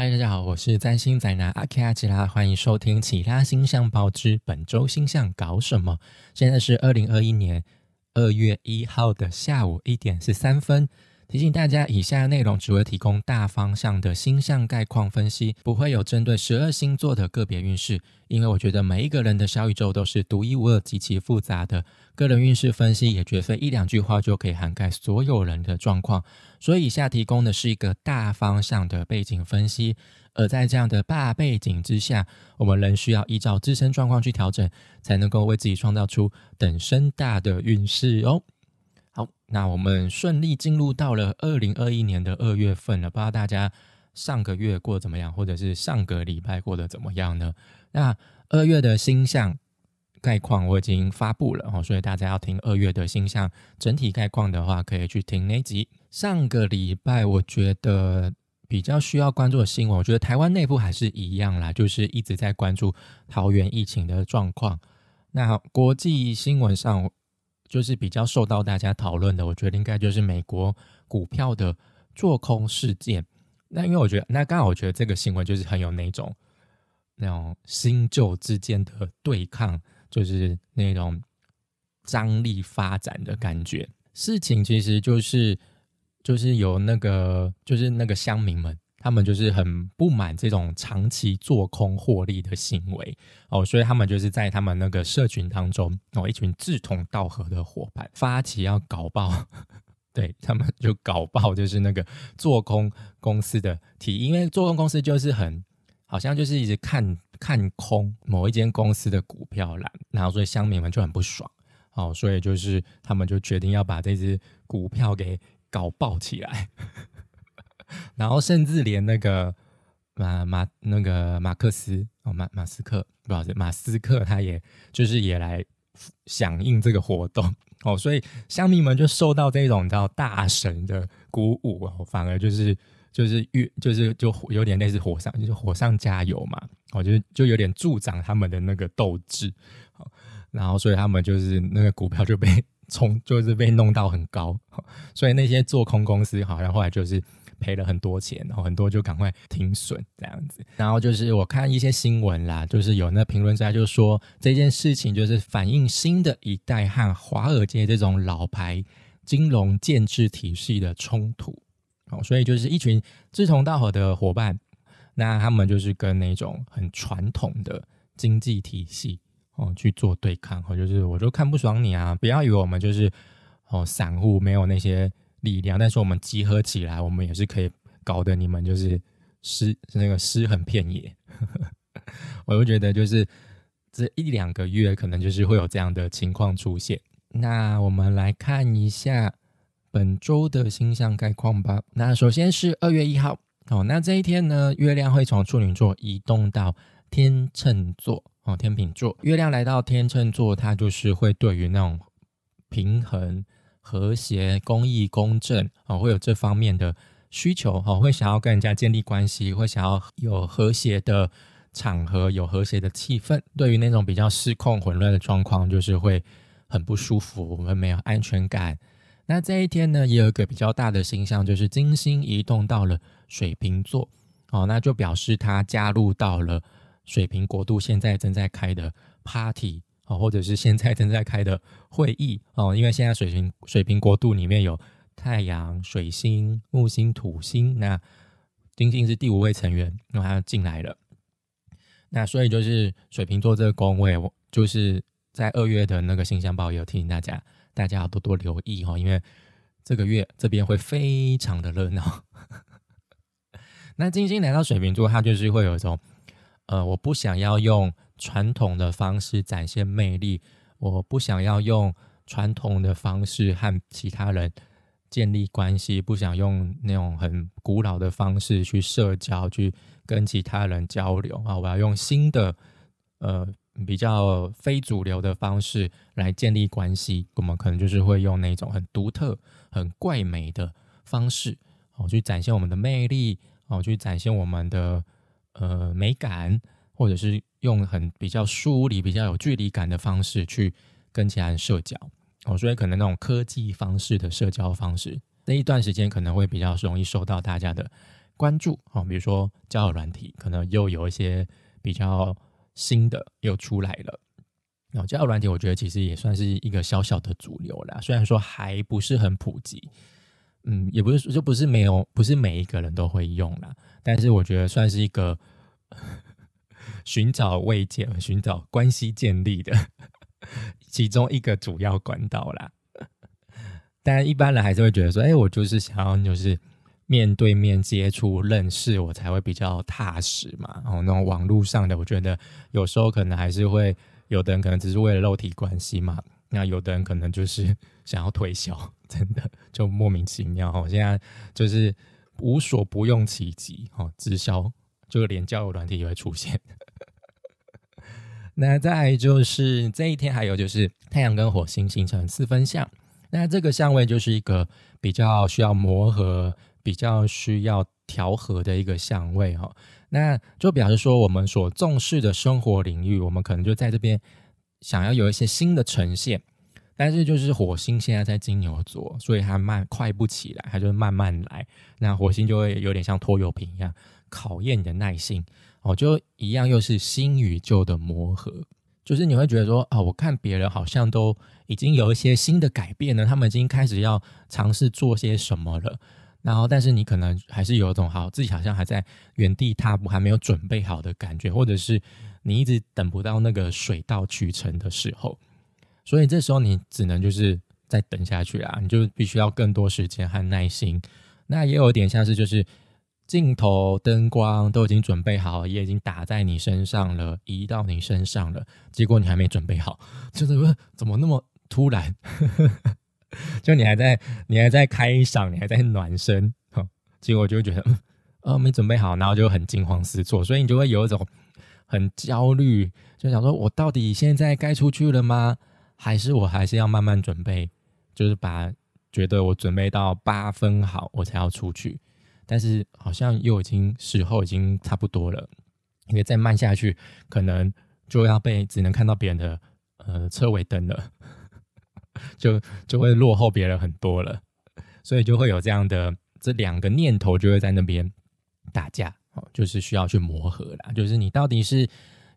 嗨，大家好，我是占星宅男阿 K 阿吉拉，欢迎收听《其他星象报之本周星象搞什么》。现在是二零二一年二月一号的下午一点十三分。提醒大家，以下内容只会提供大方向的星象概况分析，不会有针对十二星座的个别运势。因为我觉得每一个人的小宇宙都是独一无二、极其复杂的，个人运势分析也绝非一两句话就可以涵盖所有人的状况。所以以下提供的是一个大方向的背景分析，而在这样的大背景之下，我们仍需要依照自身状况去调整，才能够为自己创造出等身大的运势哦。那我们顺利进入到了二零二一年的二月份了。不知道大家上个月过得怎么样，或者是上个礼拜过得怎么样呢？那二月的星象概况我已经发布了哦，所以大家要听二月的星象整体概况的话，可以去听那集。上个礼拜我觉得比较需要关注的新闻，我觉得台湾内部还是一样啦，就是一直在关注桃园疫情的状况。那国际新闻上。就是比较受到大家讨论的，我觉得应该就是美国股票的做空事件。那因为我觉得，那刚好我觉得这个新闻就是很有那种那种新旧之间的对抗，就是那种张力发展的感觉。事情其实就是就是有那个就是那个乡民们。他们就是很不满这种长期做空获利的行为。哦，所以他们就是在他们那个社群当中哦，一群志同道合的伙伴发起要搞爆，对他们就搞爆，就是那个做空公司的提议，因为做空公司就是很好像就是一直看看空某一间公司的股票啦，然后所以乡民们就很不爽。哦，所以就是他们就决定要把这只股票给搞爆起来。然后甚至连那个马马那个马克思哦马马斯克不好意思马斯克他也就是也来响应这个活动哦，所以乡民们就受到这种叫大神的鼓舞哦，反而就是就是越就是就有点类似火上就是火上加油嘛，我觉得就有点助长他们的那个斗志，好然后所以他们就是那个股票就被冲就是被弄到很高，所以那些做空公司好像后来就是。赔了很多钱，然后很多就赶快停损这样子。然后就是我看一些新闻啦，就是有那评论家就说这件事情就是反映新的一代和华尔街这种老牌金融建制体系的冲突。哦，所以就是一群志同道合的伙伴，那他们就是跟那种很传统的经济体系哦去做对抗。哦，就是我就看不爽你啊！不要以为我们就是哦散户没有那些。力量，但是我们集合起来，我们也是可以搞得你们就是失那个失衡片野。我就觉得就是这一两个月可能就是会有这样的情况出现。那我们来看一下本周的星象概况吧。那首先是二月一号哦，那这一天呢，月亮会从处女座移动到天秤座哦，天秤座。月亮来到天秤座，它就是会对于那种平衡。和谐、公益、公正啊，会有这方面的需求哈，会想要跟人家建立关系，会想要有和谐的场合，有和谐的气氛。对于那种比较失控、混乱的状况，就是会很不舒服，我们没有安全感。那这一天呢，也有一个比较大的星象，就是金星移动到了水瓶座哦，那就表示它加入到了水瓶国度现在正在开的 party。哦，或者是现在正在开的会议哦，因为现在水瓶水瓶国度里面有太阳、水星、木星、土星，那金星是第五位成员，那他进来了。那所以就是水瓶座这个宫位，我就是在二月的那个星象报有提醒大家，大家要多多留意哈，因为这个月这边会非常的热闹。那金星来到水瓶座，它就是会有一种，呃，我不想要用。传统的方式展现魅力，我不想要用传统的方式和其他人建立关系，不想用那种很古老的方式去社交，去跟其他人交流啊！我要用新的，呃，比较非主流的方式来建立关系。我们可能就是会用那种很独特、很怪美的方式，哦，去展现我们的魅力，哦，去展现我们的呃美感。或者是用很比较疏离、比较有距离感的方式去跟其他人社交哦，所以可能那种科技方式的社交方式，那一段时间可能会比较容易受到大家的关注哦，比如说交友软体，可能又有一些比较新的又出来了。哦，交友软体我觉得其实也算是一个小小的主流啦，虽然说还不是很普及，嗯，也不是就不是没有，不是每一个人都会用啦，但是我觉得算是一个寻找慰藉、寻找关系建立的 其中一个主要管道啦。但一般人还是会觉得说，哎，我就是想要就是面对面接触、认识，我才会比较踏实嘛。然后那种网络上的，我觉得有时候可能还是会。有的人可能只是为了肉体关系嘛，那有的人可能就是想要推销，真的就莫名其妙我。现在就是无所不用其极哈，直销就连交友软体也会出现。那再就是这一天还有就是太阳跟火星形成四分相，那这个相位就是一个比较需要磨合、比较需要调和的一个相位哈。那就表示说，我们所重视的生活领域，我们可能就在这边想要有一些新的呈现，但是就是火星现在在金牛座，所以它慢快不起来，它就慢慢来。那火星就会有点像拖油瓶一样，考验你的耐心。哦，就一样又是新与旧的磨合，就是你会觉得说，啊，我看别人好像都已经有一些新的改变了，他们已经开始要尝试做些什么了。然后，但是你可能还是有一种好，自己好像还在原地踏步，还没有准备好的感觉，或者是你一直等不到那个水到渠成的时候，所以这时候你只能就是再等下去啊，你就必须要更多时间和耐心。那也有点像是就是镜头、灯光都已经准备好，也已经打在你身上了，移到你身上了，结果你还没准备好，就是怎么那么突然？就你还在，你还在开嗓，你还在暖身，哈，结果就觉得，呃，没准备好，然后就很惊慌失措，所以你就会有一种很焦虑，就想说，我到底现在该出去了吗？还是我还是要慢慢准备，就是把觉得我准备到八分好，我才要出去，但是好像又已经时候已经差不多了，因为再慢下去，可能就要被只能看到别人的呃车尾灯了。就就会落后别人很多了，所以就会有这样的这两个念头就会在那边打架哦，就是需要去磨合啦。就是你到底是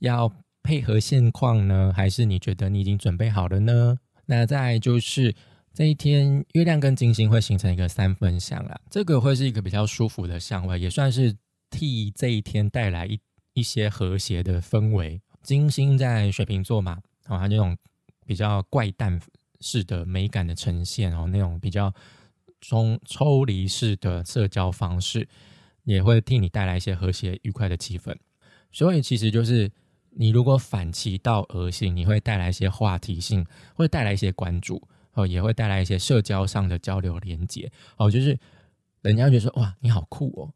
要配合现况呢，还是你觉得你已经准备好了呢？那再就是这一天，月亮跟金星会形成一个三分相啦，这个会是一个比较舒服的相位，也算是替这一天带来一一些和谐的氛围。金星在水瓶座嘛，哦，它那种比较怪诞。式的美感的呈现哦，那种比较从抽离式的社交方式，也会替你带来一些和谐愉快的气氛。所以其实就是你如果反其道而行，你会带来一些话题性，会带来一些关注哦，也会带来一些社交上的交流连接哦。就是人家觉得说哇，你好酷哦，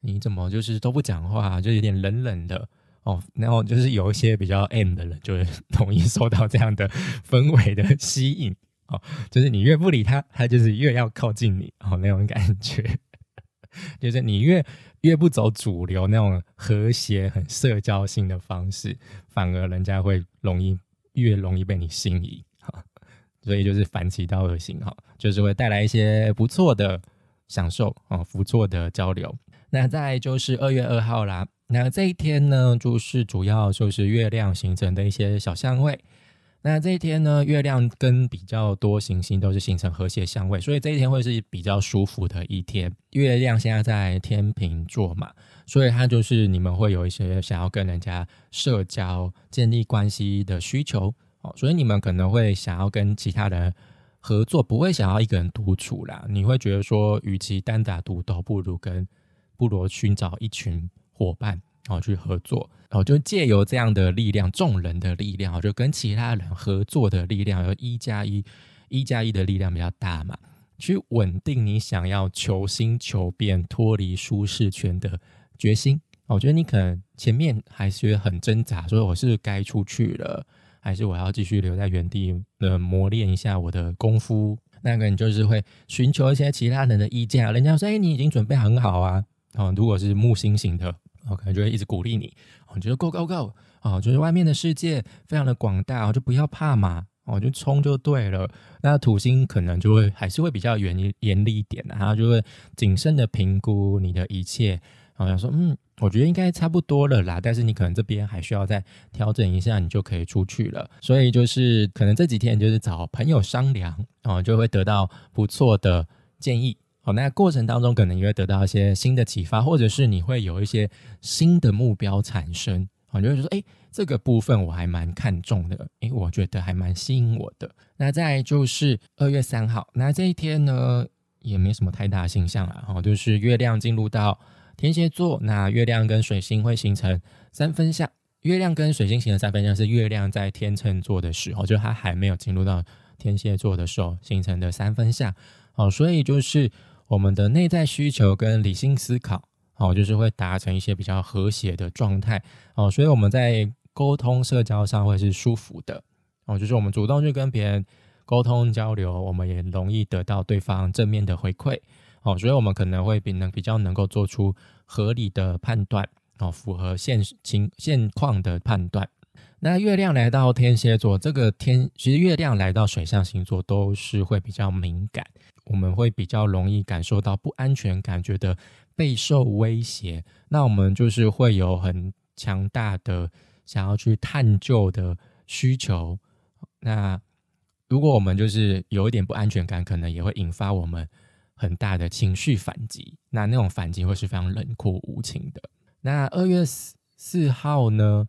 你怎么就是都不讲话，就有点冷冷的。哦，然后就是有一些比较 M 的人，就是 容易受到这样的氛围的吸引。哦，就是你越不理他，他就是越要靠近你。哦，那种感觉，就是你越越不走主流那种和谐、很社交性的方式，反而人家会容易越容易被你吸引。所以就是反其道而行。哈，就是会带来一些不错的享受。哦，不错的交流。那再就是二月二号啦。那这一天呢，就是主要就是月亮形成的一些小相位。那这一天呢，月亮跟比较多行星都是形成和谐相位，所以这一天会是比较舒服的一天。月亮现在在天平座嘛，所以它就是你们会有一些想要跟人家社交、建立关系的需求哦，所以你们可能会想要跟其他人合作，不会想要一个人独处啦。你会觉得说，与其单打独斗，不如跟不如寻找一群。伙伴，然后去合作，然后就借由这样的力量，众人的力量，就跟其他人合作的力量，有一加一，一加一的力量比较大嘛，去稳定你想要求新求变、脱离舒适圈的决心。我觉得你可能前面还是很挣扎，说我是该出去了，还是我要继续留在原地，呃，磨练一下我的功夫。那个你就是会寻求一些其他人的意见啊，人家说，哎，你已经准备很好啊。哦，如果是木星型的，我可能就会一直鼓励你。哦，觉得 go go go，哦，就是外面的世界非常的广大，哦，就不要怕嘛。哦，就冲就对了。那土星可能就会还是会比较严严厉一点，然后就会谨慎的评估你的一切。然后想说，嗯，我觉得应该差不多了啦，但是你可能这边还需要再调整一下，你就可以出去了。所以就是可能这几天就是找朋友商量，哦，就会得到不错的建议。好，那过程当中可能也会得到一些新的启发，或者是你会有一些新的目标产生。好，就会说，哎，这个部分我还蛮看重的，哎，我觉得还蛮吸引我的。那再就是二月三号，那这一天呢，也没什么太大形象了，哦，就是月亮进入到。天蝎座，那月亮跟水星会形成三分相。月亮跟水星形成三分相，是月亮在天秤座的时候，就它还没有进入到天蝎座的时候形成的三分相。哦，所以就是我们的内在需求跟理性思考，哦，就是会达成一些比较和谐的状态。哦，所以我们在沟通社交上会是舒服的。哦，就是我们主动去跟别人沟通交流，我们也容易得到对方正面的回馈。哦，所以我们可能会比能比较能够做出合理的判断，哦，符合现情现况的判断。那月亮来到天蝎座，这个天其实月亮来到水象星座都是会比较敏感，我们会比较容易感受到不安全感，觉得备受威胁。那我们就是会有很强大的想要去探究的需求。那如果我们就是有一点不安全感，可能也会引发我们。很大的情绪反击，那那种反击会是非常冷酷无情的。那二月四四号呢，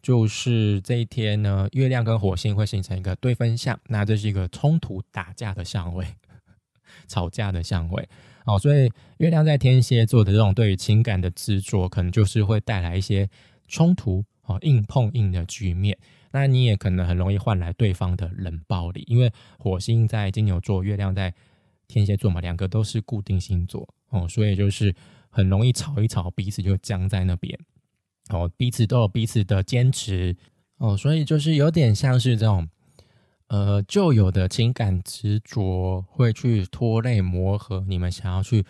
就是这一天呢，月亮跟火星会形成一个对分相，那这是一个冲突打架的相位，吵架的相位。哦，所以月亮在天蝎座的这种对于情感的执着，可能就是会带来一些冲突哦，硬碰硬的局面。那你也可能很容易换来对方的冷暴力，因为火星在金牛座，月亮在。天蝎座嘛，两个都是固定星座哦，所以就是很容易吵一吵，彼此就僵在那边哦，彼此都有彼此的坚持哦，所以就是有点像是这种呃旧有的情感执着会去拖累磨合你们想要去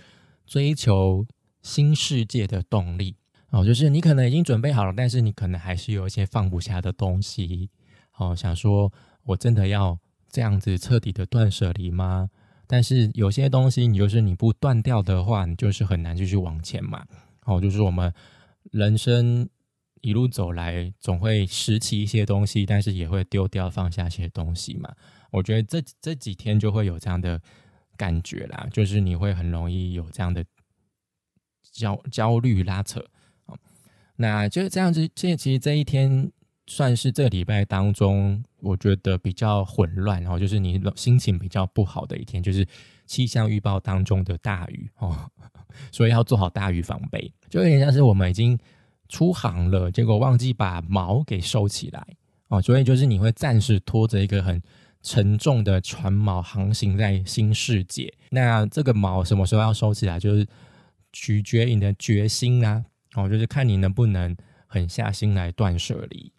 追求新世界的动力哦，就是你可能已经准备好了，但是你可能还是有一些放不下的东西哦，想说我真的要这样子彻底的断舍离吗？但是有些东西，你就是你不断掉的话，你就是很难继续往前嘛。哦，就是我们人生一路走来，总会拾起一些东西，但是也会丢掉、放下一些东西嘛。我觉得这这几天就会有这样的感觉啦，就是你会很容易有这样的焦焦虑拉扯。哦，那就这样子，这其实这一天。算是这个礼拜当中，我觉得比较混乱，然后就是你心情比较不好的一天，就是气象预报当中的大雨哦，所以要做好大雨防备，就有点像是我们已经出航了，结果忘记把锚给收起来哦，所以就是你会暂时拖着一个很沉重的船锚航行在新世界。那这个锚什么时候要收起来，就是取决于你的决心啊，哦，就是看你能不能狠下心来断舍离。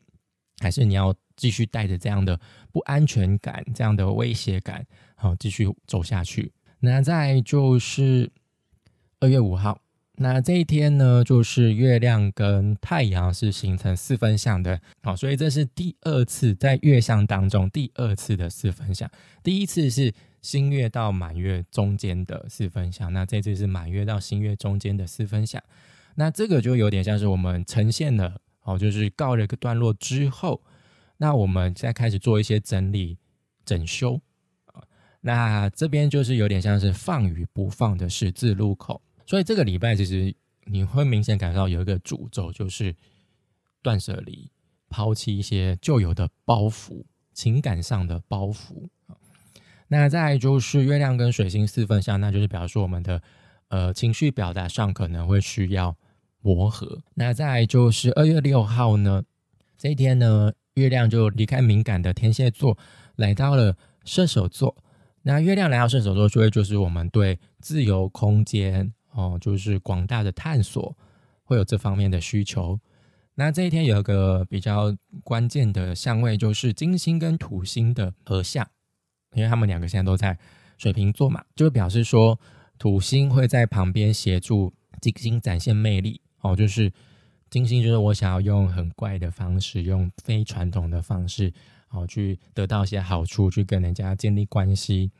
还是你要继续带着这样的不安全感、这样的威胁感，好继续走下去。那再就是二月五号，那这一天呢，就是月亮跟太阳是形成四分相的，好，所以这是第二次在月相当中第二次的四分相。第一次是新月到满月中间的四分相，那这次是满月到新月中间的四分相。那这个就有点像是我们呈现了。哦，就是告了一个段落之后，那我们再开始做一些整理、整修啊。那这边就是有点像是放与不放的十字路口，所以这个礼拜其实你会明显感到有一个诅咒，就是断舍离、抛弃一些旧有的包袱、情感上的包袱那再就是月亮跟水星四分相，那就是表示我们的呃情绪表达上可能会需要。磨合，那再就是二月六号呢，这一天呢，月亮就离开敏感的天蝎座，来到了射手座。那月亮来到射手座，就会就是我们对自由空间哦，就是广大的探索，会有这方面的需求。那这一天有一个比较关键的相位，就是金星跟土星的合相，因为他们两个现在都在水瓶座嘛，就表示说土星会在旁边协助金星展现魅力。哦，就是金星，就是我想要用很怪的方式，用非传统的方式，哦，去得到一些好处，去跟人家建立关系。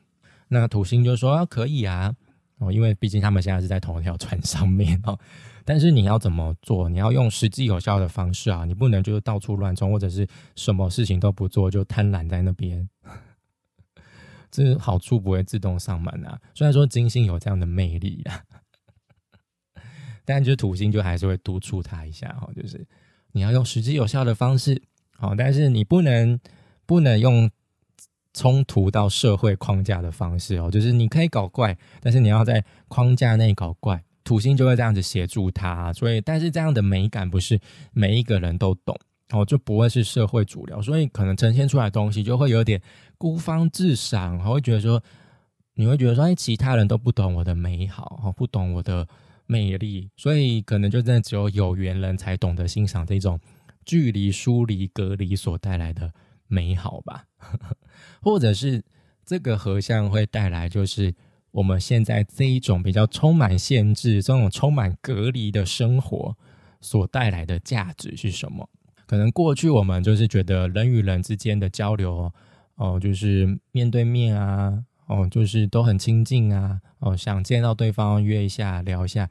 那土星就说可以啊，哦，因为毕竟他们现在是在同一条船上面哦。但是你要怎么做？你要用实际有效的方式啊，你不能就是到处乱冲，或者是什么事情都不做就贪婪在那边。这好处不会自动上门啊。虽然说金星有这样的魅力啊，但就是土星就还是会督促他一下哈，就是你要用实际有效的方式。好，但是你不能不能用冲突到社会框架的方式哦，就是你可以搞怪，但是你要在框架内搞怪，土星就会这样子协助他。所以，但是这样的美感不是每一个人都懂哦，就不会是社会主流，所以可能呈现出来的东西就会有点孤芳自赏，会觉得说你会觉得说，哎，其他人都不懂我的美好哦，不懂我的魅力，所以可能就真的只有有缘人才懂得欣赏这种。距离、疏离、隔离所带来的美好吧，或者是这个合相会带来，就是我们现在这一种比较充满限制、这种充满隔离的生活所带来的价值是什么？可能过去我们就是觉得人与人之间的交流，哦，就是面对面啊，哦，就是都很亲近啊，哦，想见到对方约一下聊一下。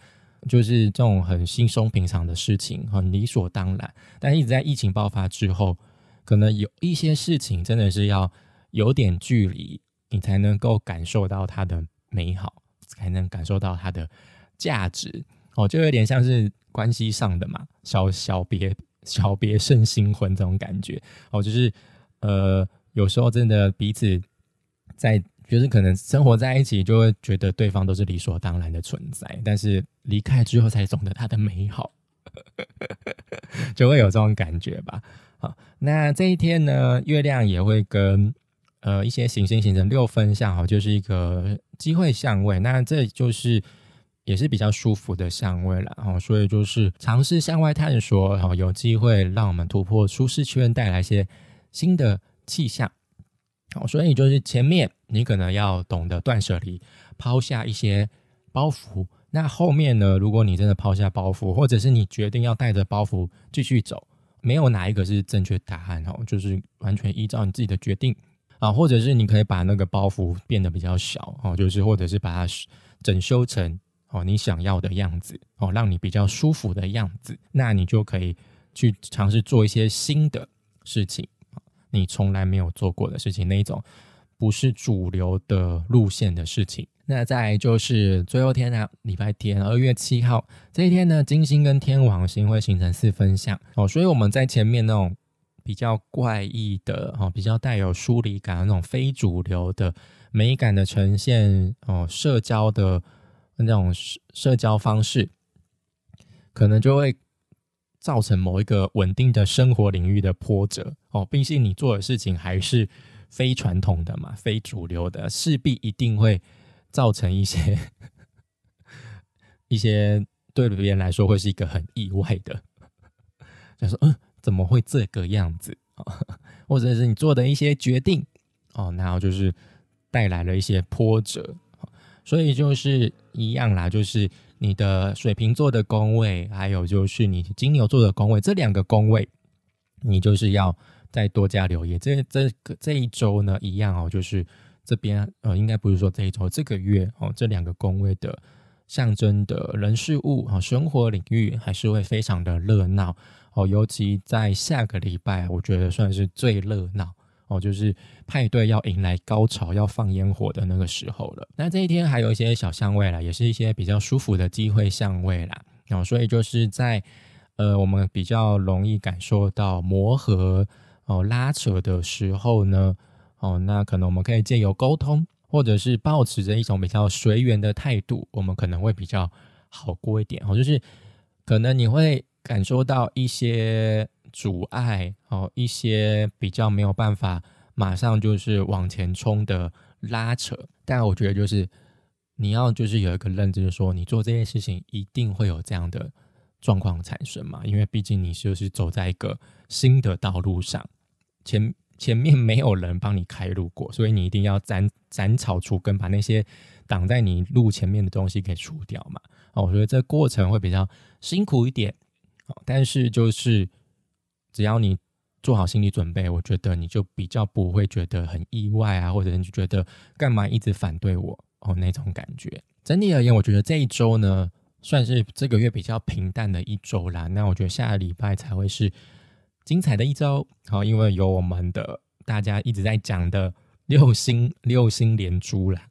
就是这种很轻松平常的事情，很理所当然。但一直在疫情爆发之后，可能有一些事情真的是要有点距离，你才能够感受到它的美好，才能感受到它的价值。哦，就有点像是关系上的嘛，小小别小别胜新婚这种感觉。哦，就是呃，有时候真的彼此在。就是可能生活在一起，就会觉得对方都是理所当然的存在，但是离开之后才懂得它的美好，就会有这种感觉吧。好，那这一天呢，月亮也会跟呃一些行星形成六分相，哈，就是一个机会相位。那这就是也是比较舒服的相位了，哈，所以就是尝试向外探索，然后，有机会让我们突破舒适圈，带来一些新的气象。好，所以就是前面你可能要懂得断舍离，抛下一些包袱。那后面呢？如果你真的抛下包袱，或者是你决定要带着包袱继续走，没有哪一个是正确答案哦，就是完全依照你自己的决定啊，或者是你可以把那个包袱变得比较小哦，就是或者是把它整修成哦你想要的样子哦，让你比较舒服的样子，那你就可以去尝试做一些新的事情。你从来没有做过的事情，那一种不是主流的路线的事情。那再就是最后天呢，礼拜天，二月七号这一天呢，金星跟天王星会形成四分相哦，所以我们在前面那种比较怪异的哦，比较带有疏离感的那种非主流的美感的呈现哦，社交的那种社交方式，可能就会。造成某一个稳定的生活领域的波折哦，毕竟你做的事情还是非传统的嘛，非主流的，势必一定会造成一些 一些对别人来说会是一个很意外的，就说嗯，怎么会这个样子啊？或者是你做的一些决定哦，然后就是带来了一些波折，所以就是一样啦，就是。你的水瓶座的宫位，还有就是你金牛座的宫位，这两个宫位，你就是要再多加留意。这这个这一周呢，一样哦，就是这边呃，应该不是说这一周，这个月哦，这两个宫位的象征的人事物啊，生活领域还是会非常的热闹哦，尤其在下个礼拜，我觉得算是最热闹。哦，就是派对要迎来高潮，要放烟火的那个时候了。那这一天还有一些小相位啦，也是一些比较舒服的机会相位啦。哦，所以就是在呃，我们比较容易感受到磨合哦、拉扯的时候呢，哦，那可能我们可以借由沟通，或者是保持着一种比较随缘的态度，我们可能会比较好过一点。哦，就是可能你会感受到一些。阻碍哦，一些比较没有办法马上就是往前冲的拉扯，但我觉得就是你要就是有一个认知，就是说你做这件事情一定会有这样的状况产生嘛，因为毕竟你就是走在一个新的道路上，前前面没有人帮你开路过，所以你一定要斩斩草除根，把那些挡在你路前面的东西给除掉嘛。哦，我觉得这过程会比较辛苦一点，但是就是。只要你做好心理准备，我觉得你就比较不会觉得很意外啊，或者你就觉得干嘛一直反对我哦那种感觉。整体而言，我觉得这一周呢，算是这个月比较平淡的一周啦。那我觉得下个礼拜才会是精彩的一周，好，因为有我们的大家一直在讲的六星六星连珠啦。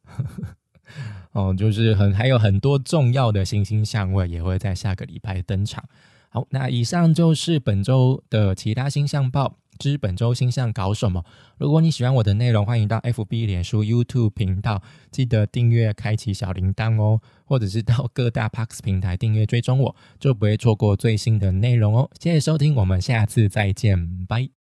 哦，就是很还有很多重要的星星相位也会在下个礼拜登场。好，那以上就是本周的其他星象报知本周星象搞什么。如果你喜欢我的内容，欢迎到 FB、脸书、YouTube 频道记得订阅、开启小铃铛哦，或者是到各大 Parks 平台订阅追踪我，就不会错过最新的内容哦。谢谢收听，我们下次再见，拜。